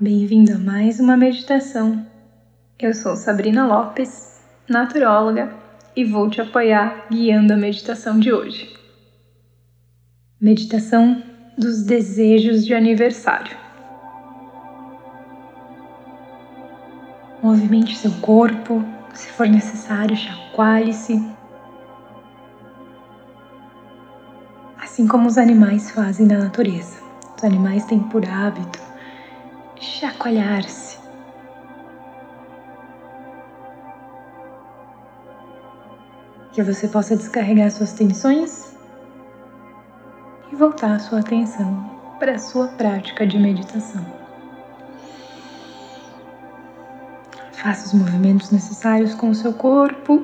Bem-vindo a mais uma meditação. Eu sou Sabrina Lopes, naturóloga, e vou te apoiar guiando a meditação de hoje. Meditação dos desejos de aniversário. Movimente seu corpo, se for necessário, chacoalhe-se. Assim como os animais fazem na natureza. Os animais têm por hábito chacoalhar-se. Que você possa descarregar suas tensões e voltar a sua atenção para a sua prática de meditação. Faça os movimentos necessários com o seu corpo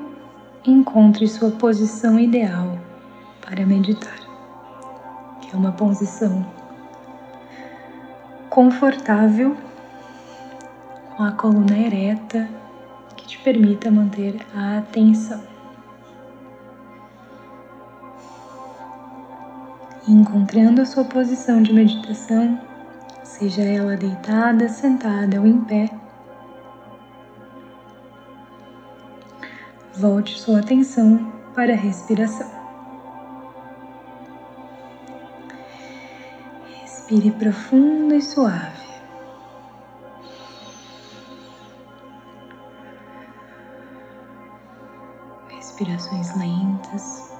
e encontre sua posição ideal para meditar, que é uma posição confortável, com a coluna ereta, que te permita manter a atenção. Encontrando a sua posição de meditação, seja ela deitada, sentada ou em pé, volte sua atenção para a respiração. Respire profundo e suave. Respirações lentas.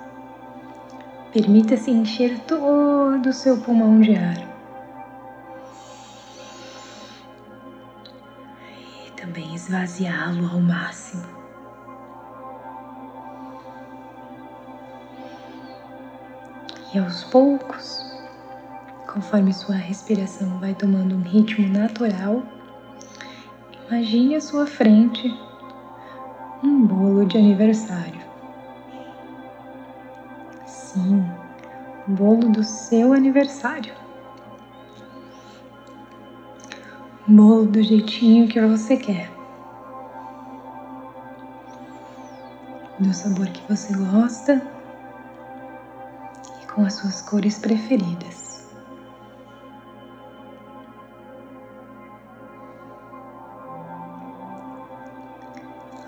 Permita-se encher todo o seu pulmão de ar. E também esvaziá-lo ao máximo. E aos poucos, Conforme sua respiração vai tomando um ritmo natural, imagine à sua frente um bolo de aniversário. Sim, o bolo do seu aniversário. Um bolo do jeitinho que você quer. Do sabor que você gosta e com as suas cores preferidas.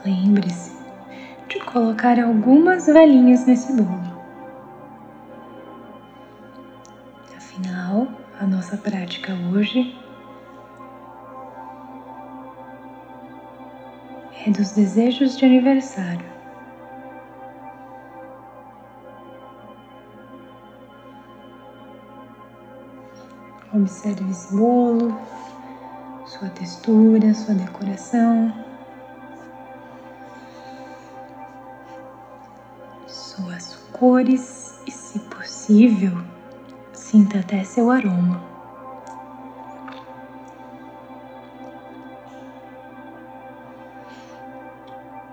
Lembre-se de colocar algumas velhinhas nesse bolo. Prática hoje é dos desejos de aniversário. Observe esse bolo, sua textura, sua decoração. cores e, se possível, sinta até seu aroma.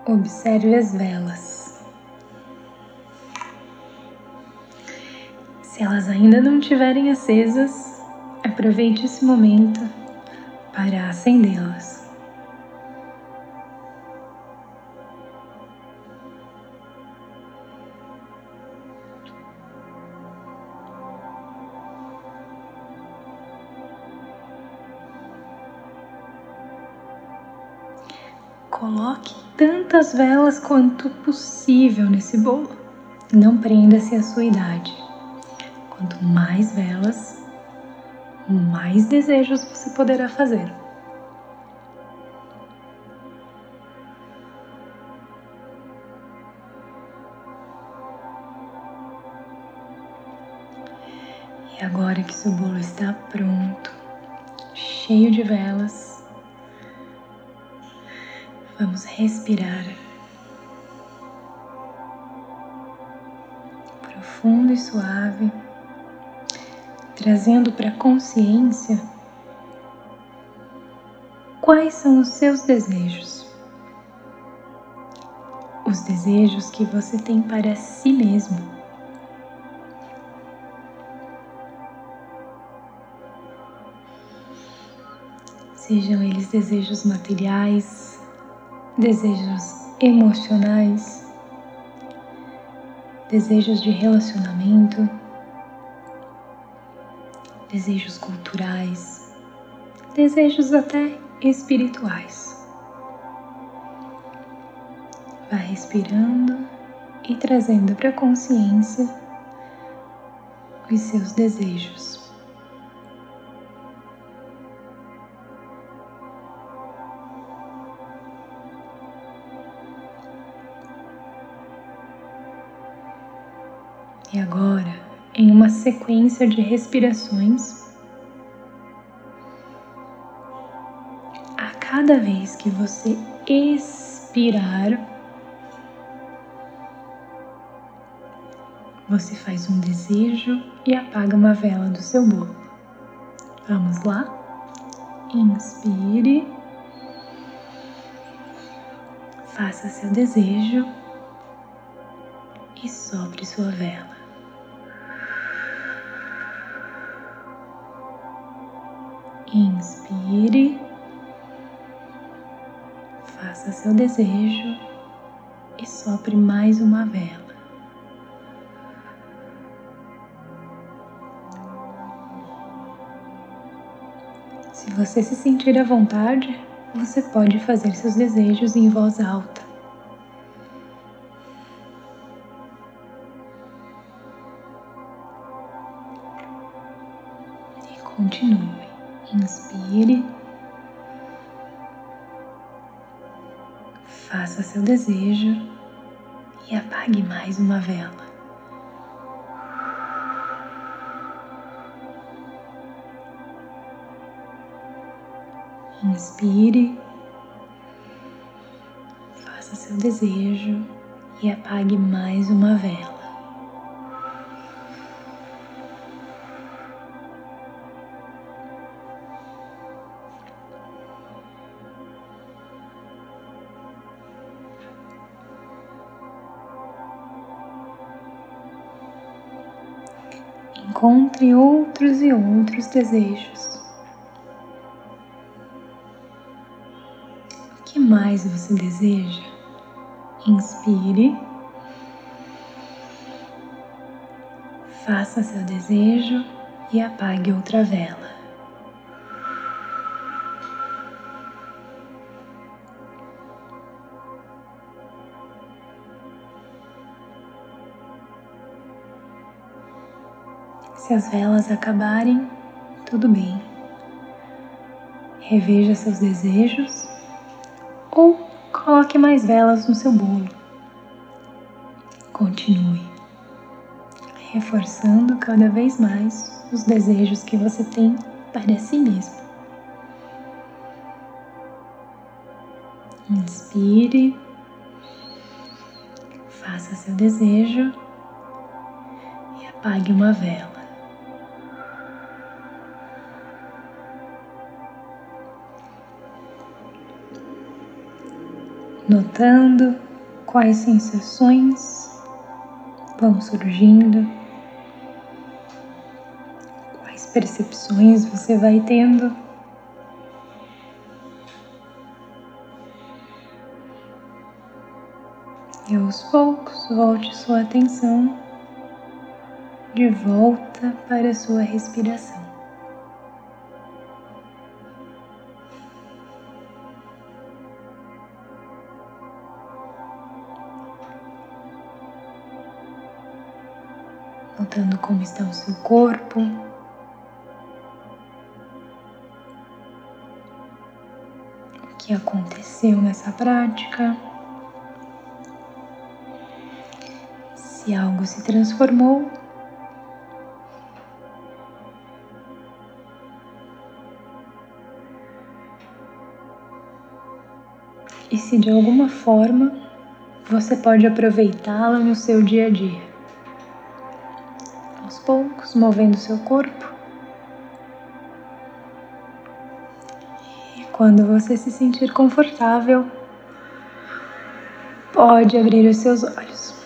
Observe as velas. Se elas ainda não estiverem acesas, aproveite esse momento para acendê-las. Coloque tantas velas quanto possível nesse bolo. Não prenda-se à sua idade. Quanto mais velas, mais desejos você poderá fazer. E agora que seu bolo está pronto, cheio de velas, Vamos respirar profundo e suave, trazendo para a consciência quais são os seus desejos. Os desejos que você tem para si mesmo. Sejam eles desejos materiais, desejos emocionais, desejos de relacionamento, desejos culturais, desejos até espirituais. Vai respirando e trazendo para a consciência os seus desejos. Agora, em uma sequência de respirações, a cada vez que você expirar, você faz um desejo e apaga uma vela do seu bolo. Vamos lá? Inspire. Faça seu desejo e sopre sua vela. Seu desejo e sopre mais uma vela. Se você se sentir à vontade, você pode fazer seus desejos em voz alta. E continue. Inspire. Faça seu desejo e apague mais uma vela. Inspire, faça seu desejo e apague mais uma vela. Encontre outros e outros desejos. O que mais você deseja? Inspire. Faça seu desejo e apague outra vela. Se as velas acabarem, tudo bem. Reveja seus desejos ou coloque mais velas no seu bolo. Continue reforçando cada vez mais os desejos que você tem para si mesmo. Inspire, faça seu desejo e apague uma vela. Notando quais sensações vão surgindo, quais percepções você vai tendo. E aos poucos volte sua atenção de volta para a sua respiração. Notando como está o seu corpo. O que aconteceu nessa prática. Se algo se transformou. E se de alguma forma você pode aproveitá-la no seu dia a dia poucos, movendo seu corpo. E quando você se sentir confortável, pode abrir os seus olhos.